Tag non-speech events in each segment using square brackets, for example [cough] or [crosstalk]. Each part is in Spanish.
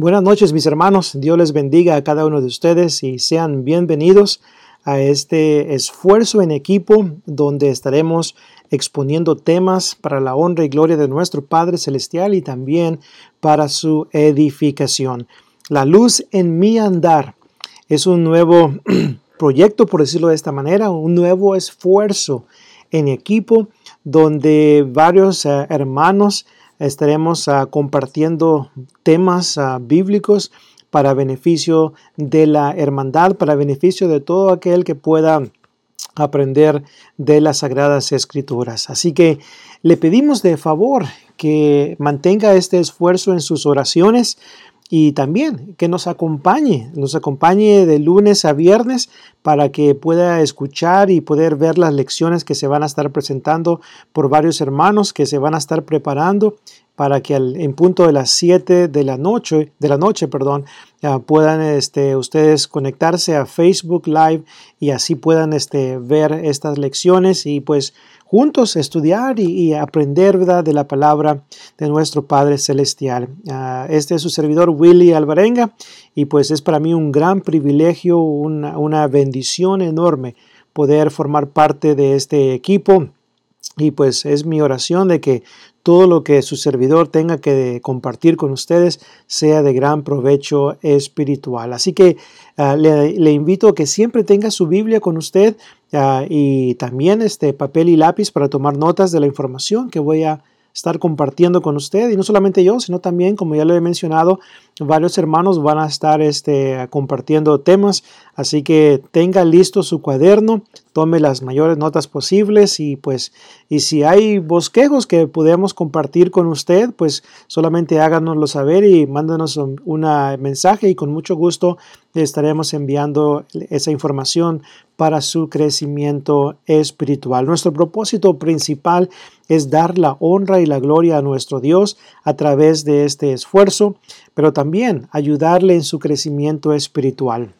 Buenas noches mis hermanos, Dios les bendiga a cada uno de ustedes y sean bienvenidos a este esfuerzo en equipo donde estaremos exponiendo temas para la honra y gloria de nuestro Padre Celestial y también para su edificación. La luz en mi andar es un nuevo [clears throat] proyecto, por decirlo de esta manera, un nuevo esfuerzo en equipo donde varios eh, hermanos estaremos ah, compartiendo temas ah, bíblicos para beneficio de la hermandad, para beneficio de todo aquel que pueda aprender de las sagradas escrituras. Así que le pedimos de favor que mantenga este esfuerzo en sus oraciones y también que nos acompañe, nos acompañe de lunes a viernes para que pueda escuchar y poder ver las lecciones que se van a estar presentando por varios hermanos que se van a estar preparando para que en punto de las 7 de la noche, de la noche perdón, puedan este, ustedes conectarse a Facebook Live y así puedan este, ver estas lecciones y pues juntos estudiar y, aprender ¿verdad? de la palabra de nuestro Padre Celestial. Ah, este es su servidor Willy Alvarenga y pues es para mí un gran privilegio, una, una bendición enorme poder formar parte de este equipo. Y pues es mi oración de que todo lo que su servidor tenga que compartir con ustedes sea de gran provecho espiritual. Así que ah, le, invito a que siempre tenga su Biblia con usted ah, y también este papel y lápiz para tomar notas de la información que voy a estar compartiendo con usted y no solamente yo, sino también, como ya lo he mencionado, varios hermanos van a estar este, compartiendo temas, así que tenga listo su cuaderno, tome las mayores notas posibles y pues, y si hay bosquejos que podemos compartir con usted, pues solamente háganoslo saber y mándanos un mensaje y con mucho gusto estaremos enviando esa información para su crecimiento espiritual. Nuestro propósito principal es dar la honra y la gloria a nuestro Dios a través de este esfuerzo, pero también ayudarle en su crecimiento espiritual.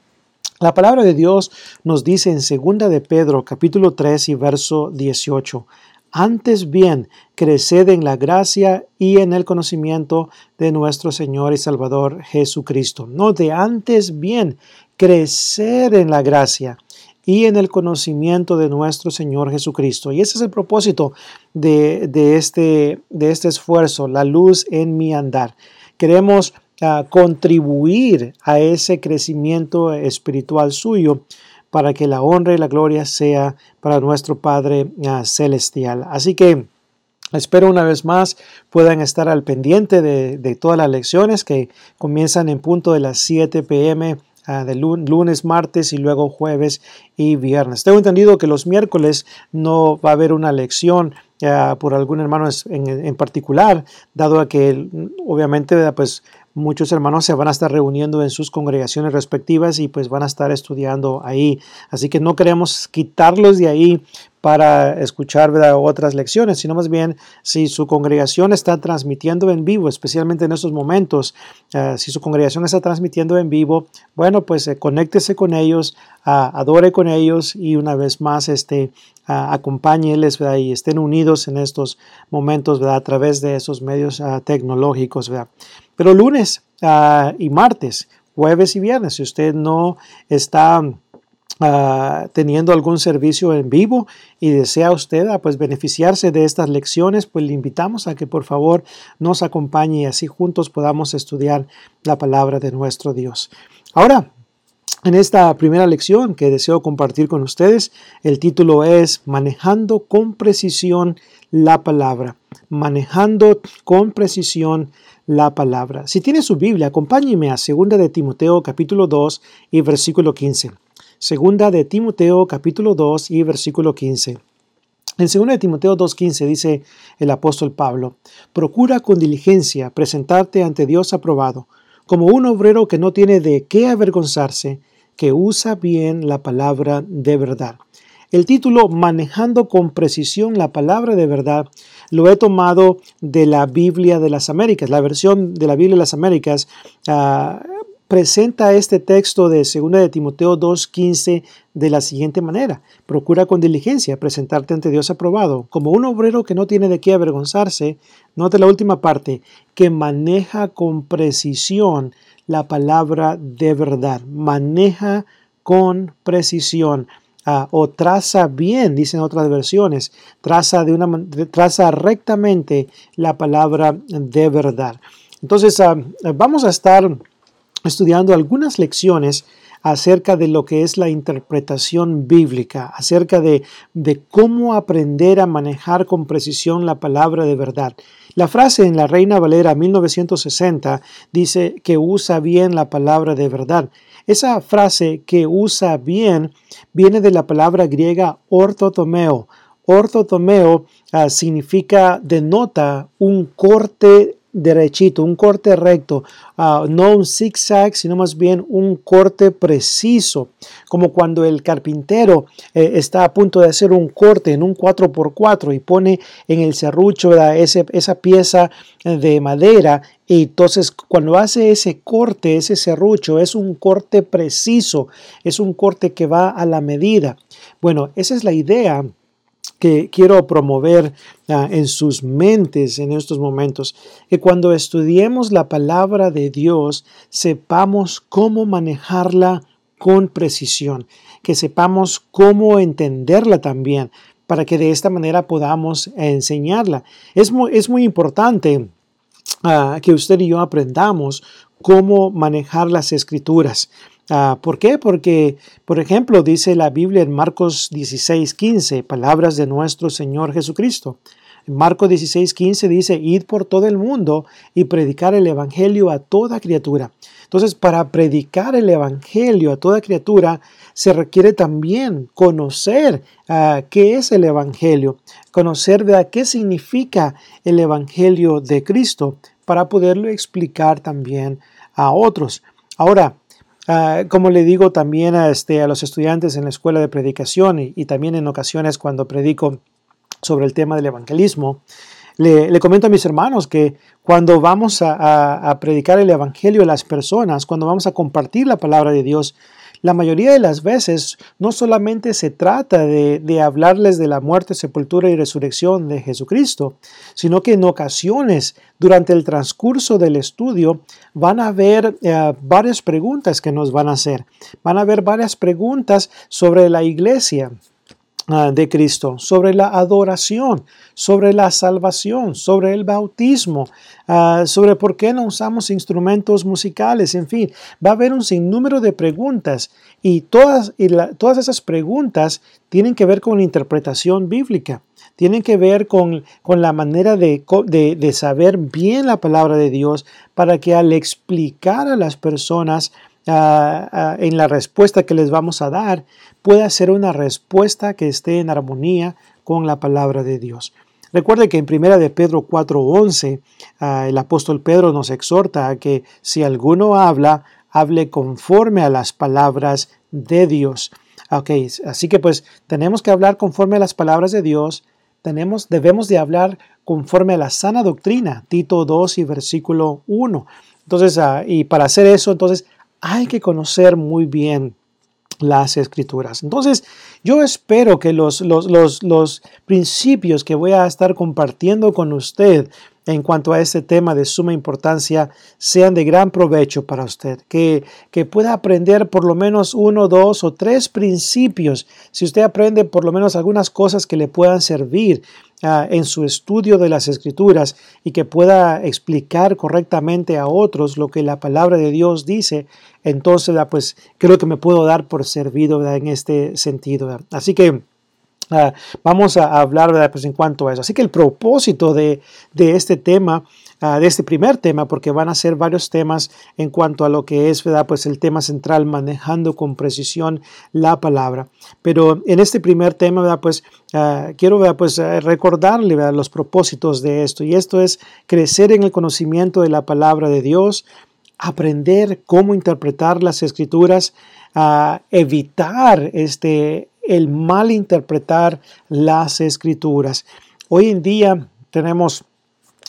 La palabra de Dios nos dice en 2 de Pedro capítulo 3 y verso 18, antes bien, creced en la gracia y en el conocimiento de nuestro Señor y Salvador Jesucristo. No de antes bien, crecer en la gracia y en el conocimiento de nuestro Señor Jesucristo. Y ese es el propósito de, este, de este esfuerzo, la luz en mi andar. Queremos ah, contribuir a ese crecimiento espiritual suyo para que la honra y la gloria sea para nuestro Padre ah, Celestial. Así que espero una vez más puedan estar al pendiente de, todas las lecciones que comienzan en punto de las 7 pm ah, de lunes, martes y luego jueves y viernes. Tengo entendido que los miércoles no va a haber una lección ah, por algún hermano en, en, particular, dado a que obviamente pues muchos hermanos se van a estar reuniendo en sus congregaciones respectivas y pues van a estar estudiando ahí. Así que no queremos quitarlos de ahí para escuchar otras lecciones, sino más bien si su congregación está transmitiendo en vivo, especialmente en estos momentos, eh, si su congregación está transmitiendo en vivo, bueno, pues eh, conéctese con ellos, adore con ellos y una vez más este, acompáñeles y estén unidos en estos momentos a través de esos medios ah, tecnológicos. Pero lunes ah, y martes, jueves y viernes, si usted no está ah, teniendo algún servicio en vivo y desea usted ah, pues beneficiarse de estas lecciones, pues le invitamos a que por favor nos acompañe y así juntos podamos estudiar la palabra de nuestro Dios. Ahora, en esta primera lección que deseo compartir con ustedes, el título es Manejando con precisión la palabra. Manejando con precisión la palabra. Si tiene su Biblia, acompáñeme a 2 de Timoteo capítulo 2 y versículo 15. Segunda de Timoteo capítulo 2 y versículo 15. En 2 de Timoteo 2.15 dice el apóstol Pablo, Procura con diligencia presentarte ante Dios aprobado, como un obrero que no tiene de qué avergonzarse, que usa bien la palabra de verdad. El título Manejando con precisión la palabra de verdad lo he tomado de la Biblia de las Américas, la versión de la Biblia de las Américas. Ah, presenta este texto de 2 de Timoteo 2.15 de la siguiente manera. Procura con diligencia presentarte ante Dios aprobado, como un obrero que no tiene de qué avergonzarse, note la última parte, que maneja con precisión la palabra de verdad, maneja con precisión. Ah, o traza bien, dicen otras versiones, traza, de una, traza rectamente la palabra de verdad. Entonces, ah, vamos a estar estudiando algunas lecciones acerca de lo que es la interpretación bíblica, acerca de, de, cómo aprender a manejar con precisión la palabra de verdad. La frase en la Reina Valera 1960 dice que usa bien la palabra de verdad. Esa frase que usa bien viene de la palabra griega ortotomeo. Ortotomeo ah, significa, denota un corte derechito, un corte recto, ah, no un zigzag, sino más bien un corte preciso, como cuando el carpintero eh, está a punto de hacer un corte en un 4x4 y pone en el serrucho esa pieza de madera y entonces cuando hace ese corte, ese serrucho, es un corte preciso, es un corte que va a la medida. Bueno, esa es la idea que quiero promover ah, en sus mentes en estos momentos, que cuando estudiemos la palabra de Dios sepamos cómo manejarla con precisión, que sepamos cómo entenderla también, para que de esta manera podamos enseñarla. Es muy, es muy importante ah, que usted y yo aprendamos cómo manejar las escrituras. Ah, ¿Por qué? Porque, por ejemplo, dice la Biblia en Marcos 16, 15, palabras de nuestro Señor Jesucristo. En Marcos 16, 15 dice, id por todo el mundo y predicar el Evangelio a toda criatura. Entonces, para predicar el Evangelio a toda criatura, se requiere también conocer ah, qué es el Evangelio, conocer qué significa el Evangelio de Cristo, para poderlo explicar también a otros. Ahora, Ah, como le digo también a, este, a los estudiantes en la escuela de predicación y, también en ocasiones cuando predico sobre el tema del evangelismo, le, comento a mis hermanos que cuando vamos a, a, predicar el Evangelio a las personas, cuando vamos a compartir la palabra de Dios, la mayoría de las veces no solamente se trata de, hablarles de la muerte, sepultura y resurrección de Jesucristo, sino que en ocasiones durante el transcurso del estudio van a haber eh, varias preguntas que nos van a hacer. Van a haber varias preguntas sobre la iglesia, de Cristo, sobre la adoración, sobre la salvación, sobre el bautismo, ah, sobre por qué no usamos instrumentos musicales, en fin, va a haber un sinnúmero de preguntas y todas, y todas esas preguntas tienen que ver con la interpretación bíblica, tienen que ver con, con la manera de, de saber bien la palabra de Dios para que al explicar a las personas en la respuesta que les vamos a dar pueda ser una respuesta que esté en armonía con la palabra de Dios. Recuerde que en primera de Pedro 4:11 el apóstol Pedro nos exhorta a que si alguno habla, hable conforme a las palabras de Dios. Okay, así que pues tenemos que hablar conforme a las palabras de Dios, tenemos, debemos de hablar conforme a la sana doctrina, Tito 2 y versículo 1. Entonces, ah, y para hacer eso, entonces hay que conocer muy bien las escrituras. Entonces, yo espero que los, los, principios que voy a estar compartiendo con usted en cuanto a este tema de suma importancia sean de gran provecho para usted, que, que pueda aprender por lo menos uno, dos o tres principios. Si usted aprende por lo menos algunas cosas que le puedan servir Ah, en su estudio de las escrituras y que pueda explicar correctamente a otros lo que la palabra de Dios dice, entonces pues creo que me puedo dar por servido en este sentido. Así que ah, vamos a hablar pues, en cuanto a eso. Así que el propósito de, de este tema Ah, de este primer tema, porque van a ser varios temas en cuanto a lo que es, ¿verdad? Pues el tema central, manejando con precisión la palabra. Pero en este primer tema, ¿verdad? Pues ah, quiero, ¿verdad? Pues recordarle, ¿verdad? Los propósitos de esto. Y esto es crecer en el conocimiento de la palabra de Dios, aprender cómo interpretar las escrituras, evitar este, el mal interpretar las escrituras. Hoy en día tenemos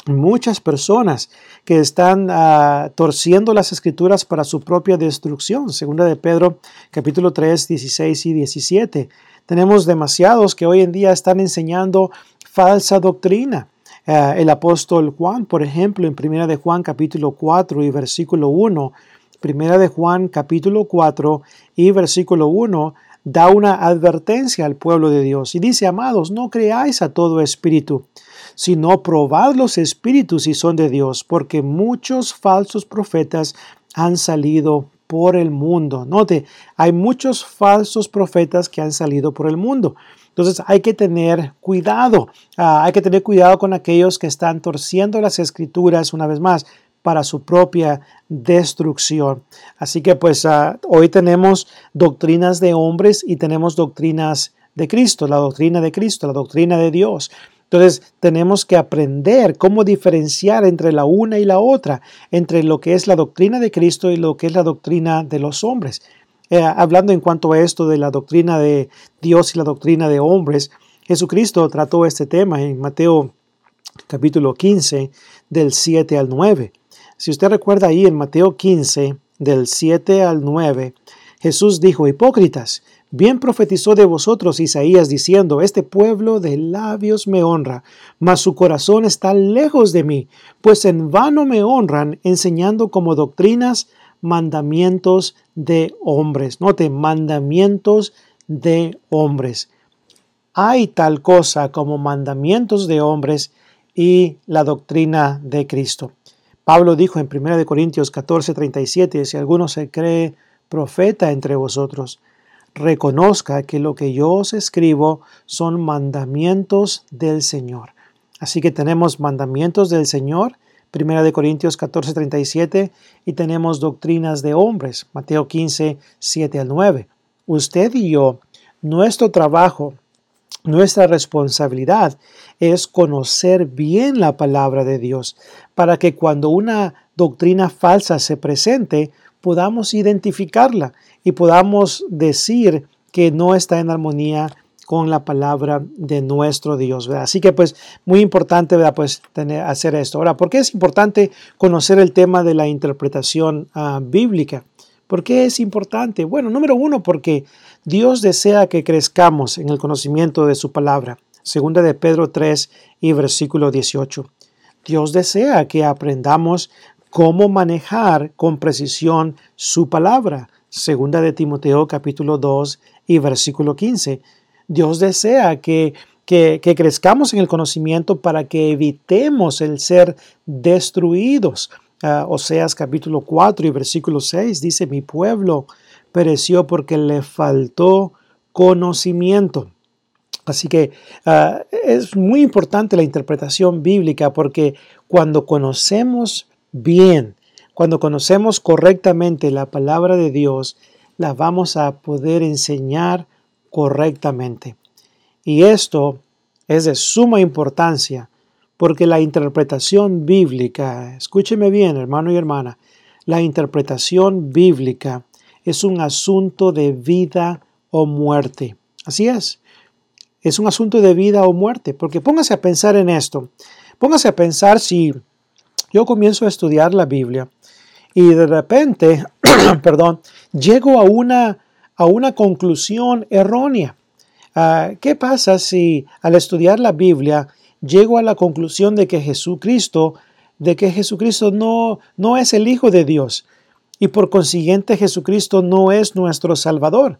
muchas personas que están ah, torciendo las escrituras para su propia destrucción. Segunda de Pedro capítulo 3, 16 y 17. Tenemos demasiados que hoy en día están enseñando falsa doctrina. Ah, el apóstol Juan, por ejemplo, en Primera de Juan capítulo 4 y versículo 1, Primera de Juan capítulo 4 y versículo 1 da una advertencia al pueblo de Dios y dice, amados, no creáis a todo espíritu, sino probad los espíritus si son de Dios, porque muchos falsos profetas han salido por el mundo. Note, hay muchos falsos profetas que han salido por el mundo. Entonces hay que tener cuidado, ah, hay que tener cuidado con aquellos que están torciendo las escrituras una vez más para su propia destrucción. Así que pues ah, hoy tenemos doctrinas de hombres y tenemos doctrinas de Cristo, la doctrina de Cristo, la doctrina de Dios. Entonces tenemos que aprender cómo diferenciar entre la una y la otra, entre lo que es la doctrina de Cristo y lo que es la doctrina de los hombres. Eh, hablando en cuanto a esto de la doctrina de Dios y la doctrina de hombres, Jesucristo trató este tema en Mateo capítulo 15 del 7 al 9. Si usted recuerda ahí en Mateo 15 del 7 al 9, Jesús dijo, hipócritas, Bien profetizó de vosotros Isaías diciendo, Este pueblo de labios me honra, mas su corazón está lejos de mí, pues en vano me honran, enseñando como doctrinas mandamientos de hombres. Note, mandamientos de hombres. Hay tal cosa como mandamientos de hombres y la doctrina de Cristo. Pablo dijo en 1 Corintios 14, 37, si alguno se cree profeta entre vosotros, reconozca que lo que yo os escribo son mandamientos del Señor. Así que tenemos mandamientos del Señor, 1 de Corintios 14, 37, y tenemos doctrinas de hombres, Mateo 15, 7 al 9. Usted y yo, nuestro trabajo, nuestra responsabilidad es conocer bien la palabra de Dios para que cuando una doctrina falsa se presente, podamos identificarla y podamos decir que no está en armonía con la palabra de nuestro Dios. Así que pues muy importante ¿verdad? Pues, tener, hacer esto. Ahora, ¿por qué es importante conocer el tema de la interpretación ah, bíblica? ¿Por qué es importante? Bueno, número uno, porque Dios desea que crezcamos en el conocimiento de su palabra. Segunda de Pedro 3 y versículo 18. Dios desea que aprendamos cómo manejar con precisión su palabra. Segunda de Timoteo capítulo 2 y versículo 15. Dios desea que, que, crezcamos en el conocimiento para que evitemos el ser destruidos. Uh, Oseas capítulo 4 y versículo 6 dice, mi pueblo pereció porque le faltó conocimiento. Así que ah, es muy importante la interpretación bíblica porque cuando conocemos bien, cuando conocemos correctamente la palabra de Dios, la vamos a poder enseñar correctamente. Y esto es de suma importancia porque la interpretación bíblica, escúcheme bien hermano y hermana, la interpretación bíblica es un asunto de vida o muerte. Así es, es un asunto de vida o muerte, porque póngase a pensar en esto. Póngase a pensar si yo comienzo a estudiar la Biblia y de repente, [clears throat] perdón, llego a una, a una conclusión errónea. Ah, ¿Qué pasa si al estudiar la Biblia llego a la conclusión de que Jesucristo, de que Jesucristo no, no es el Hijo de Dios y por consiguiente Jesucristo no es nuestro Salvador?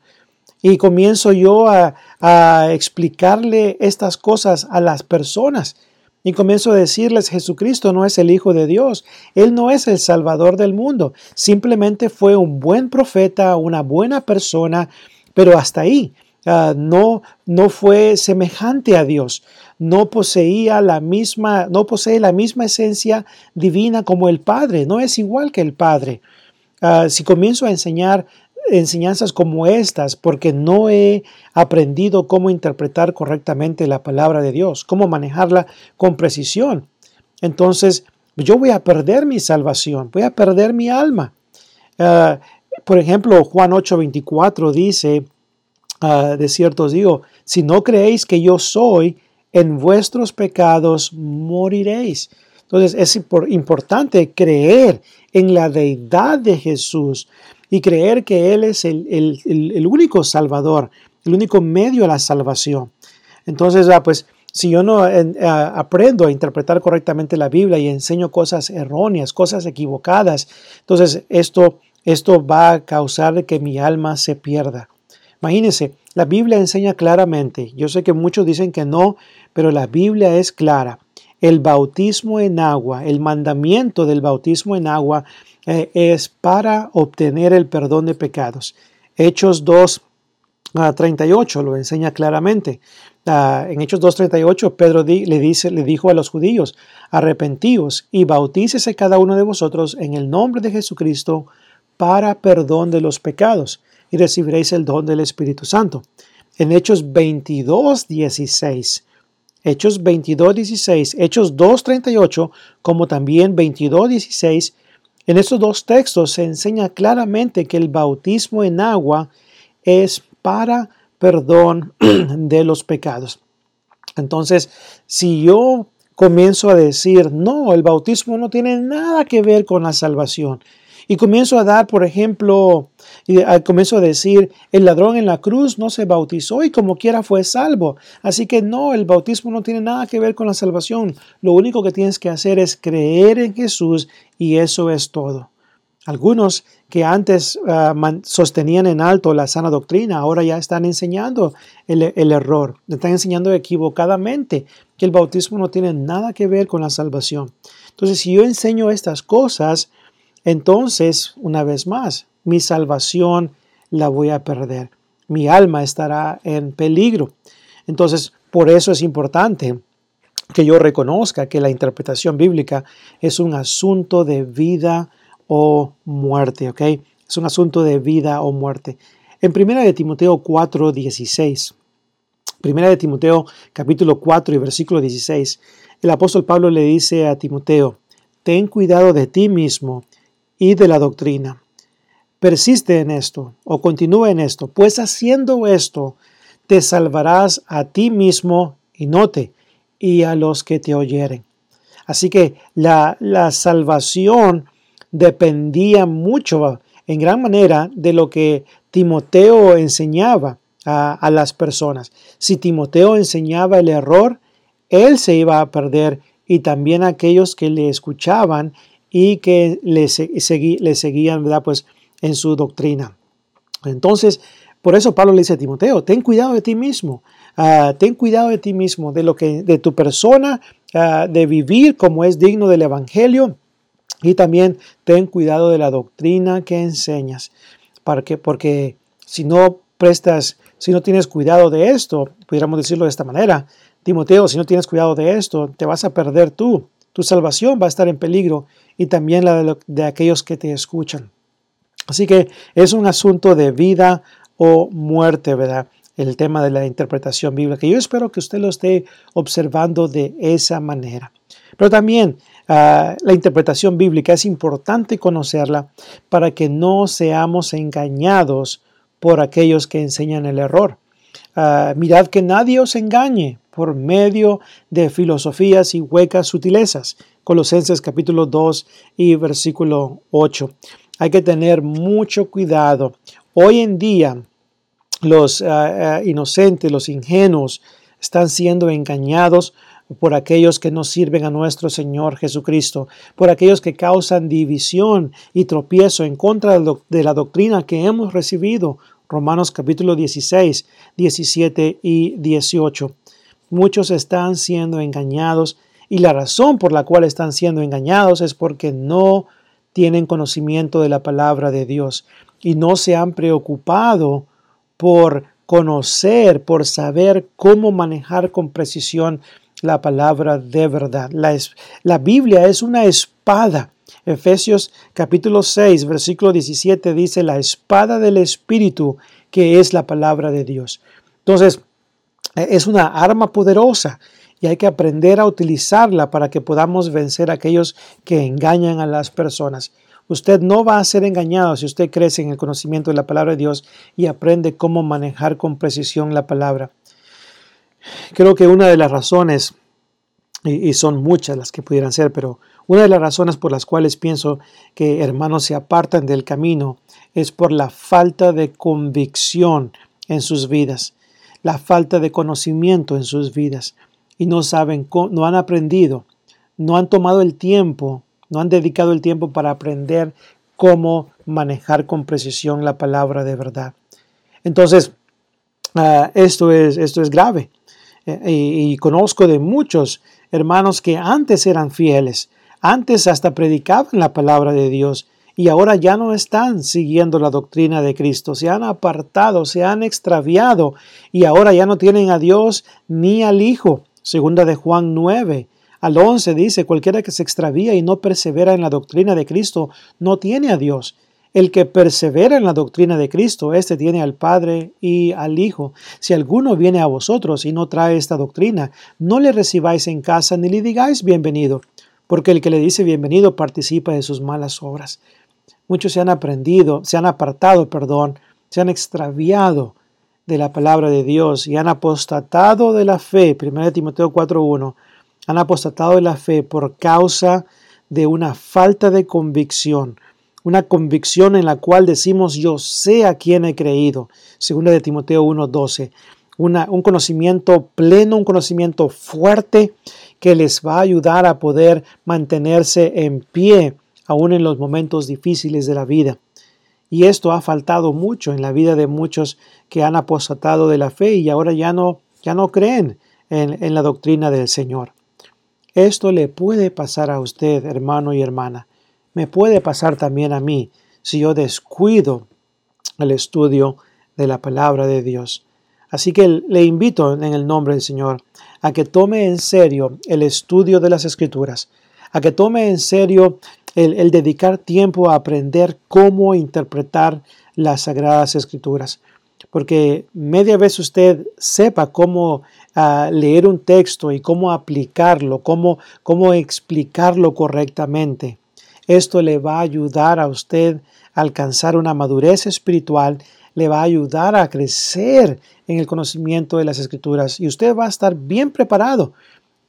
Y comienzo yo a, a explicarle estas cosas a las personas y comienzo a decirles, Jesucristo no es el Hijo de Dios, Él no es el Salvador del mundo, simplemente fue un buen profeta, una buena persona, pero hasta ahí. Ah, no, no fue semejante a Dios, no poseía la misma, no posee la misma esencia divina como el Padre, no es igual que el Padre. Ah, si comienzo a enseñar enseñanzas como estas porque no he aprendido cómo interpretar correctamente la palabra de Dios, cómo manejarla con precisión. Entonces, yo voy a perder mi salvación, voy a perder mi alma. Ah, por ejemplo, Juan 8:24 dice, ah, de cierto digo, si no creéis que yo soy, en vuestros pecados moriréis. Entonces es importante creer en la deidad de Jesús y creer que Él es el, único salvador, el único medio a la salvación. Entonces, ah, pues si yo no ah, aprendo a interpretar correctamente la Biblia y enseño cosas erróneas, cosas equivocadas, entonces esto, esto va a causar que mi alma se pierda. Imagínense, la Biblia enseña claramente, yo sé que muchos dicen que no, pero la Biblia es clara. El bautismo en agua, el mandamiento del bautismo en agua eh, es para obtener el perdón de pecados. Hechos 2, 38 ah, lo enseña claramente. Ah, en Hechos 2.38, Pedro le, dice, le dijo a los judíos, arrepentíos y bautícese cada uno de vosotros en el nombre de Jesucristo para perdón de los pecados y recibiréis el don del Espíritu Santo. En Hechos 22.16, Hechos 22.16, Hechos 2.38, como también 22.16, en estos dos textos se enseña claramente que el bautismo en agua es para perdón [clears throat] de los pecados. Entonces, si yo comienzo a decir, no, el bautismo no tiene nada que ver con la salvación, y comienzo a dar, por ejemplo, y comienzo a decir, el ladrón en la cruz no se bautizó y como quiera fue salvo. Así que no, el bautismo no tiene nada que ver con la salvación. Lo único que tienes que hacer es creer en Jesús y eso es todo. Algunos que antes ah, sostenían en alto la sana doctrina, ahora ya están enseñando el, el, error, están enseñando equivocadamente que el bautismo no tiene nada que ver con la salvación. Entonces, si yo enseño estas cosas, entonces, una vez más, mi salvación la voy a perder. Mi alma estará en peligro. Entonces, por eso es importante que yo reconozca que la interpretación bíblica es un asunto de vida o muerte, ¿ok? Es un asunto de vida o muerte. En 1 de Timoteo 4, 16, 1 de Timoteo capítulo 4 y versículo 16, el apóstol Pablo le dice a Timoteo, ten cuidado de ti mismo y de la doctrina. Persiste en esto o continúa en esto, pues haciendo esto te salvarás a ti mismo y note, y a los que te oyeren. Así que la, la salvación dependía mucho, en gran manera, de lo que Timoteo enseñaba a, a, las personas. Si Timoteo enseñaba el error, él se iba a perder y también aquellos que le escuchaban y que le, seguían ¿verdad? Pues, en su doctrina. Entonces, por eso Pablo le dice a Timoteo, ten cuidado de ti mismo, ah, ten cuidado de ti mismo, de lo que, de tu persona, ah, de vivir como es digno del Evangelio y también ten cuidado de la doctrina que enseñas, porque, porque si no prestas, si no tienes cuidado de esto, pudiéramos decirlo de esta manera, Timoteo, si no tienes cuidado de esto, te vas a perder tú, tu salvación va a estar en peligro y también la de, aquellos que te escuchan. Así que es un asunto de vida o muerte, ¿verdad? El tema de la interpretación bíblica. Yo espero que usted lo esté observando de esa manera. Pero también ah, la interpretación bíblica es importante conocerla para que no seamos engañados por aquellos que enseñan el error. Ah, mirad que nadie os engañe por medio de filosofías y huecas sutilezas, Colosenses capítulo 2 y versículo 8. Hay que tener mucho cuidado. Hoy en día los ah, ah, inocentes, los ingenuos, están siendo engañados por aquellos que no sirven a nuestro Señor Jesucristo, por aquellos que causan división y tropiezo en contra de la doctrina que hemos recibido. Romanos capítulo 16, 17 y 18. Muchos están siendo engañados y la razón por la cual están siendo engañados es porque no tienen conocimiento de la palabra de Dios y no se han preocupado por conocer, por saber cómo manejar con precisión la palabra de verdad. La, la Biblia es una espada. Efesios capítulo 6, versículo 17 dice la espada del Espíritu que es la palabra de Dios. Entonces, es una arma poderosa y hay que aprender a utilizarla para que podamos vencer a aquellos que engañan a las personas. Usted no va a ser engañado si usted crece en el conocimiento de la palabra de Dios y aprende cómo manejar con precisión la palabra. Creo que una de las razones y, son muchas las que pudieran ser, pero una de las razones por las cuales pienso que hermanos se apartan del camino es por la falta de convicción en sus vidas, la falta de conocimiento en sus vidas y no saben, no han aprendido, no han tomado el tiempo, no han dedicado el tiempo para aprender cómo manejar con precisión la palabra de verdad. Entonces, ah, esto, es, esto es grave. Eh, y, conozco de muchos hermanos que antes eran fieles, antes hasta predicaban la palabra de Dios y ahora ya no están siguiendo la doctrina de Cristo, se han apartado, se han extraviado y ahora ya no tienen a Dios ni al Hijo. Segunda de Juan 9 al 11 dice, cualquiera que se extravía y no persevera en la doctrina de Cristo no tiene a Dios. El que persevera en la doctrina de Cristo, éste tiene al Padre y al Hijo. Si alguno viene a vosotros y no trae esta doctrina, no le recibáis en casa ni le digáis bienvenido, porque el que le dice bienvenido participa de sus malas obras. Muchos se han aprendido, se han apartado, perdón, se han extraviado de la palabra de Dios y han apostatado de la fe. 1 Timoteo 4.1. Han apostatado de la fe por causa de una falta de convicción una convicción en la cual decimos yo sé a quién he creído. Segunda de Timoteo 1:12. un conocimiento pleno, un conocimiento fuerte que les va a ayudar a poder mantenerse en pie aún en los momentos difíciles de la vida. Y esto ha faltado mucho en la vida de muchos que han apostatado de la fe y ahora ya no, ya no creen en, en la doctrina del Señor. Esto le puede pasar a usted, hermano y hermana me puede pasar también a mí si yo descuido el estudio de la palabra de Dios. Así que le invito en el nombre del Señor a que tome en serio el estudio de las escrituras, a que tome en serio el, dedicar tiempo a aprender cómo interpretar las sagradas escrituras. Porque media vez usted sepa cómo ah, leer un texto y cómo aplicarlo, cómo, cómo explicarlo correctamente. Esto le va a ayudar a usted a alcanzar una madurez espiritual, le va a ayudar a crecer en el conocimiento de las escrituras y usted va a estar bien preparado,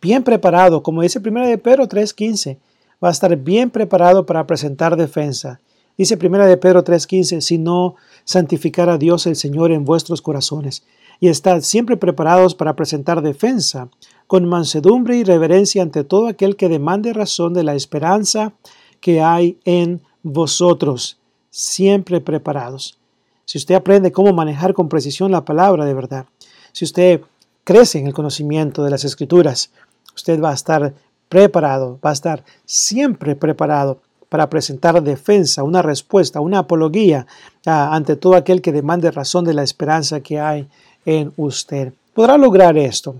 bien preparado, como dice 1 de Pedro 3:15, va a estar bien preparado para presentar defensa. Dice 1 de Pedro 3:15, si no santificar a Dios el Señor en vuestros corazones y estad siempre preparados para presentar defensa con mansedumbre y reverencia ante todo aquel que demande razón de la esperanza que hay en vosotros, siempre preparados. Si usted aprende cómo manejar con precisión la palabra de verdad, si usted crece en el conocimiento de las escrituras, usted va a estar preparado, va a estar siempre preparado para presentar defensa, una respuesta, una apología ah, ante todo aquel que demande razón de la esperanza que hay en usted. Podrá lograr esto,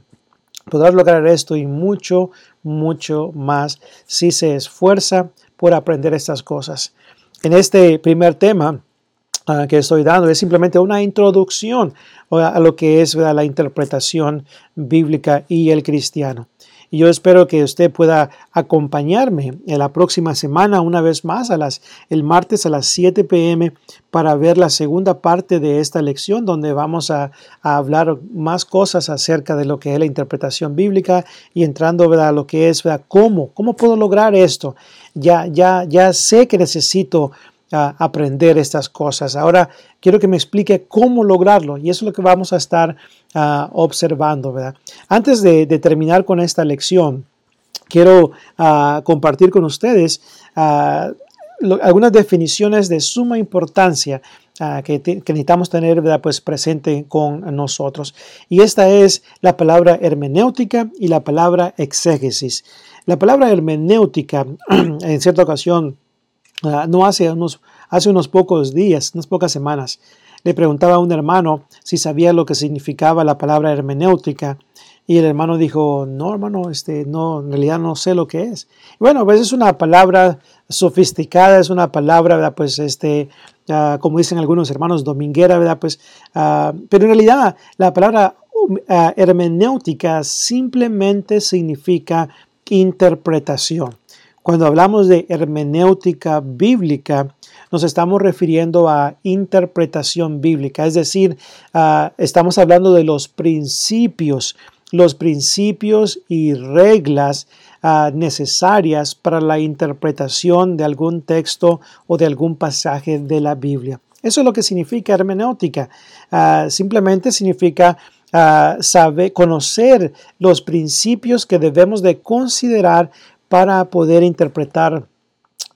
podrá lograr esto y mucho, mucho más si se esfuerza por aprender estas cosas. En este primer tema ah, que estoy dando es simplemente una introducción a lo que es la interpretación bíblica y el cristiano. Y yo espero que usted pueda acompañarme en la próxima semana una vez más el martes a las 7 pm para ver la segunda parte de esta lección donde vamos a, hablar más cosas acerca de lo que es la interpretación bíblica y entrando a lo que es cómo, cómo puedo lograr esto. Ya, ya, ya sé que necesito aprender estas cosas. Ahora quiero que me explique cómo lograrlo y eso es lo que vamos a estar ah, observando. ¿verdad? Antes de, terminar con esta lección, quiero ah, compartir con ustedes ah, algunas definiciones de suma importancia que, necesitamos tener pues, presente con nosotros. Y esta es la palabra hermenéutica y la palabra exégesis. La palabra hermenéutica, [clears throat] en cierta ocasión, Ah, no hace unos, hace unos pocos días, unas pocas semanas, le preguntaba a un hermano si sabía lo que significaba la palabra hermenéutica y el hermano dijo, no hermano, este, no, en realidad no sé lo que es. bueno, pues es una palabra sofisticada, es una palabra, ¿verdad? pues este, ah, como dicen algunos hermanos, dominguera, ¿verdad? Pues, uh, pero en realidad la palabra hermenéutica simplemente significa interpretación. Cuando hablamos de hermenéutica bíblica, nos estamos refiriendo a interpretación bíblica, es decir, estamos hablando de los principios los principios y reglas necesarias para la interpretación de algún texto o de algún pasaje de la Biblia. Eso es lo que significa hermenéutica. Simplemente significa saber, conocer los principios que debemos de considerar para poder interpretar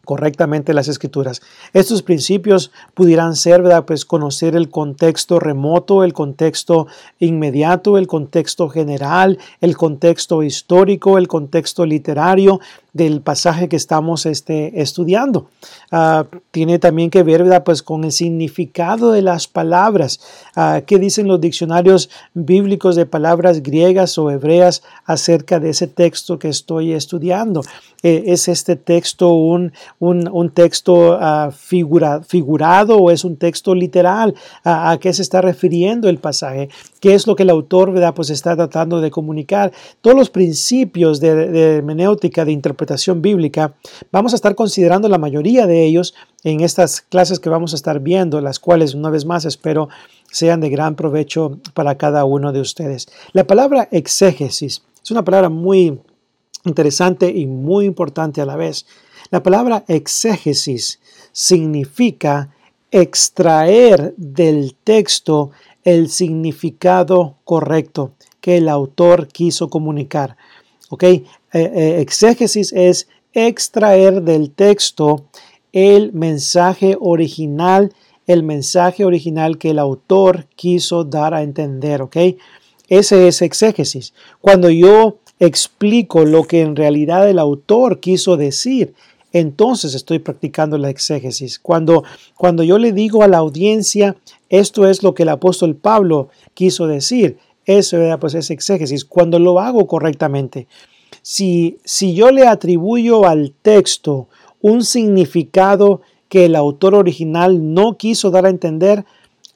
correctamente las escrituras. Estos principios pudieran ser, ¿verdad? Pues conocer el contexto remoto, el contexto inmediato, el contexto general, el contexto histórico, el contexto literario, del pasaje que estamos este, estudiando. Ah, tiene también que ver ¿verdad? Pues con el significado de las palabras. Uh, ¿Qué dicen los diccionarios bíblicos de palabras griegas o hebreas acerca de ese texto que estoy estudiando? Eh, ¿Es este texto un, un, texto ah, figurado o es un texto literal? ¿A qué se está refiriendo el pasaje? ¿Qué es lo que el autor ¿verdad? Pues está tratando de comunicar? Todos los principios de, de hermenéutica, de interpretación, bíblica, vamos a estar considerando la mayoría de ellos en estas clases que vamos a estar viendo, las cuales una vez más espero sean de gran provecho para cada uno de ustedes. La palabra exégesis es una palabra muy interesante y muy importante a la vez. La palabra exégesis significa extraer del texto el significado correcto que el autor quiso comunicar. ¿Ok? Eh, eh, exégesis es extraer del texto el mensaje original, el mensaje original que el autor quiso dar a entender, ¿ok? Ese es exégesis. Cuando yo explico lo que en realidad el autor quiso decir, entonces estoy practicando la exégesis. Cuando, cuando yo le digo a la audiencia, esto es lo que el apóstol Pablo quiso decir, eso pues es exégesis. Cuando lo hago correctamente, si, yo le atribuyo al texto un significado que el autor original no quiso dar a entender,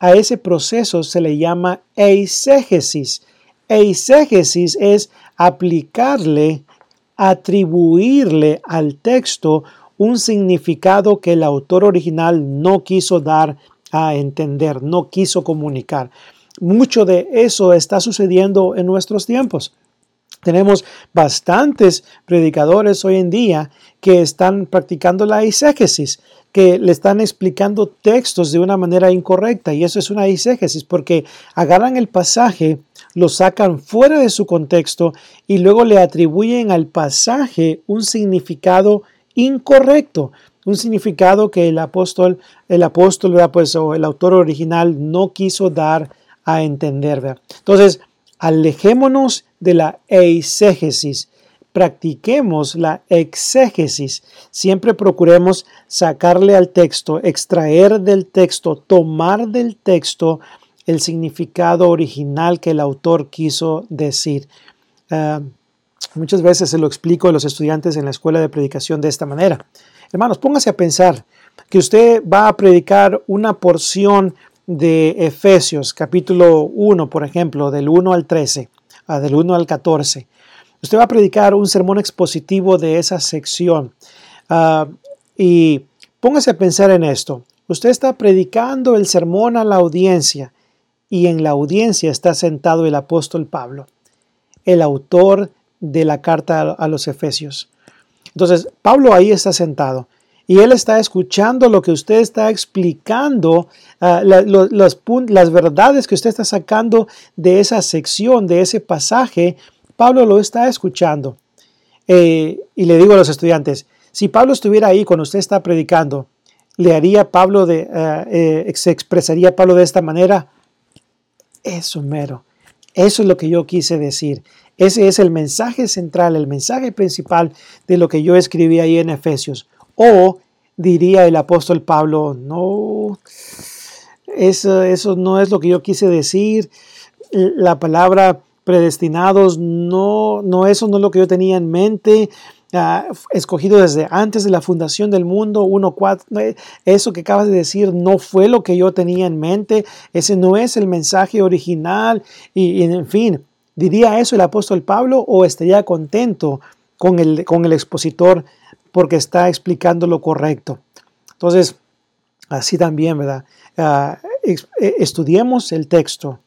a ese proceso se le llama eisegesis. Eisegesis es aplicarle, atribuirle al texto un significado que el autor original no quiso dar a entender, no quiso comunicar. Mucho de eso está sucediendo en nuestros tiempos. Tenemos bastantes predicadores hoy en día que están practicando la eisegesis, que le están explicando textos de una manera incorrecta y eso es una eisegesis porque agarran el pasaje, lo sacan fuera de su contexto y luego le atribuyen al pasaje un significado incorrecto, un significado que el apóstol, el apóstol, pues, o el autor original no quiso dar a entender. Entonces, alejémonos de la eisegesis, practiquemos la exégesis. Siempre procuremos sacarle al texto, extraer del texto, tomar del texto el significado original que el autor quiso decir. Ah, muchas veces se lo explico a los estudiantes en la escuela de predicación de esta manera. Hermanos, póngase a pensar que usted va a predicar una porción de Efesios, capítulo 1, por ejemplo, del 1 al 13, ah, del 1 al 14. Usted va a predicar un sermón expositivo de esa sección. Ah, y póngase a pensar en esto. Usted está predicando el sermón a la audiencia y en la audiencia está sentado el apóstol Pablo, el autor de la carta a los Efesios. Entonces, Pablo ahí está sentado y él está escuchando lo que usted está explicando, ah, las verdades que usted está sacando de esa sección, de ese pasaje, Pablo lo está escuchando. Eh, y le digo a los estudiantes, si Pablo estuviera ahí cuando usted está predicando, ¿le haría Pablo de, ah, eh, se expresaría Pablo de esta manera? Eso mero. Eso es lo que yo quise decir. Ese es el mensaje central, el mensaje principal de lo que yo escribí ahí en Efesios. O diría el apóstol Pablo, no, eso, eso no es lo que yo quise decir. La palabra predestinados, no, no, eso no es lo que yo tenía en mente. Ah, escogido desde antes de la fundación del mundo, 1.4, eso que acabas de decir no fue lo que yo tenía en mente, ese no es el mensaje original y, en fin, ¿diría eso el apóstol Pablo o estaría contento con el, con el expositor porque está explicando lo correcto. Entonces, así también, ¿verdad? Ah, eh, estudiemos el texto,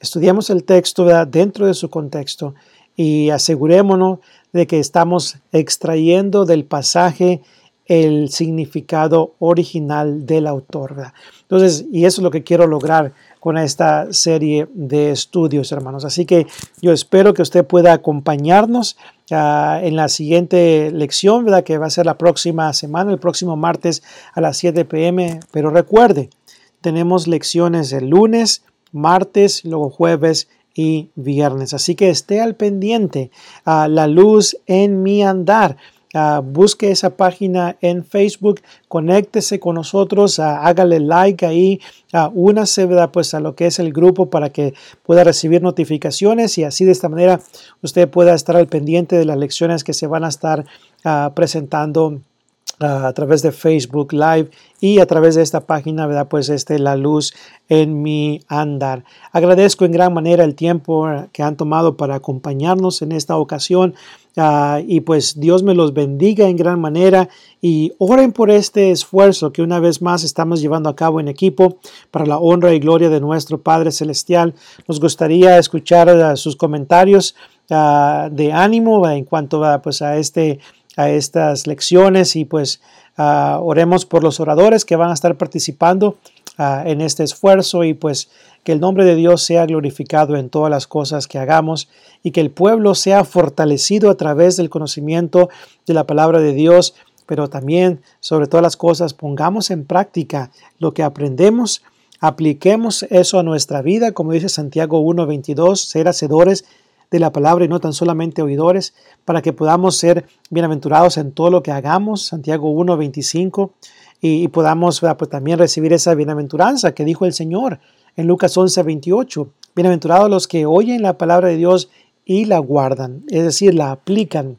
estudiemos el texto dentro de su contexto y asegurémonos de que estamos extrayendo del pasaje el significado original del autor. Entonces, y eso es lo que quiero lograr con esta serie de estudios, hermanos. Así que yo espero que usted pueda acompañarnos en la siguiente lección, ¿verdad? que va a ser la próxima semana, el próximo martes a las 7 pm. Pero recuerde, tenemos lecciones el lunes, martes, luego jueves y viernes. Así que esté al pendiente a la luz en mi andar. Ah, busque esa página en Facebook, conéctese con nosotros, uh, hágale like ahí, uh, únase pues, a lo que es el grupo para que pueda recibir notificaciones y así de esta manera usted pueda estar al pendiente de las lecciones que se van a estar presentando a través de Facebook Live y a través de esta página, ¿verdad? Pues este, la luz en mi andar. Agradezco en gran manera el tiempo que han tomado para acompañarnos en esta ocasión ah, y pues Dios me los bendiga en gran manera y oren por este esfuerzo que una vez más estamos llevando a cabo en equipo para la honra y gloria de nuestro Padre Celestial. Nos gustaría escuchar ah, sus comentarios ah, de ánimo en cuanto a, pues, a este a estas lecciones y pues oremos por los oradores que van a estar participando en este esfuerzo y pues que el nombre de Dios sea glorificado en todas las cosas que hagamos y que el pueblo sea fortalecido a través del conocimiento de la palabra de Dios, pero también sobre todas las cosas pongamos en práctica lo que aprendemos, apliquemos eso a nuestra vida, como dice Santiago 1.22, ser hacedores de la palabra y no tan solamente oidores, para que podamos ser bienaventurados en todo lo que hagamos, Santiago 1, 25, y, podamos pues, también recibir esa bienaventuranza que dijo el Señor en Lucas 11, 28. Bienaventurados los que oyen la palabra de Dios y la guardan, es decir, la aplican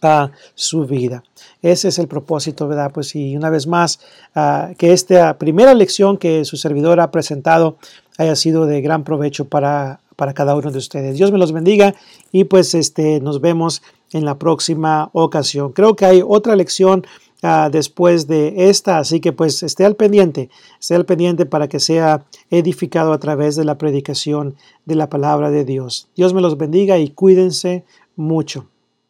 a su vida. Ese es el propósito, ¿verdad? Pues y una vez más, ah, que esta primera lección que su servidor ha presentado haya sido de gran provecho para para cada uno de ustedes. Dios me los bendiga y pues este, nos vemos en la próxima ocasión. Creo que hay otra lección ah, después de esta, así que pues esté al pendiente, esté al pendiente para que sea edificado a través de la predicación de la palabra de Dios. Dios me los bendiga y cuídense mucho.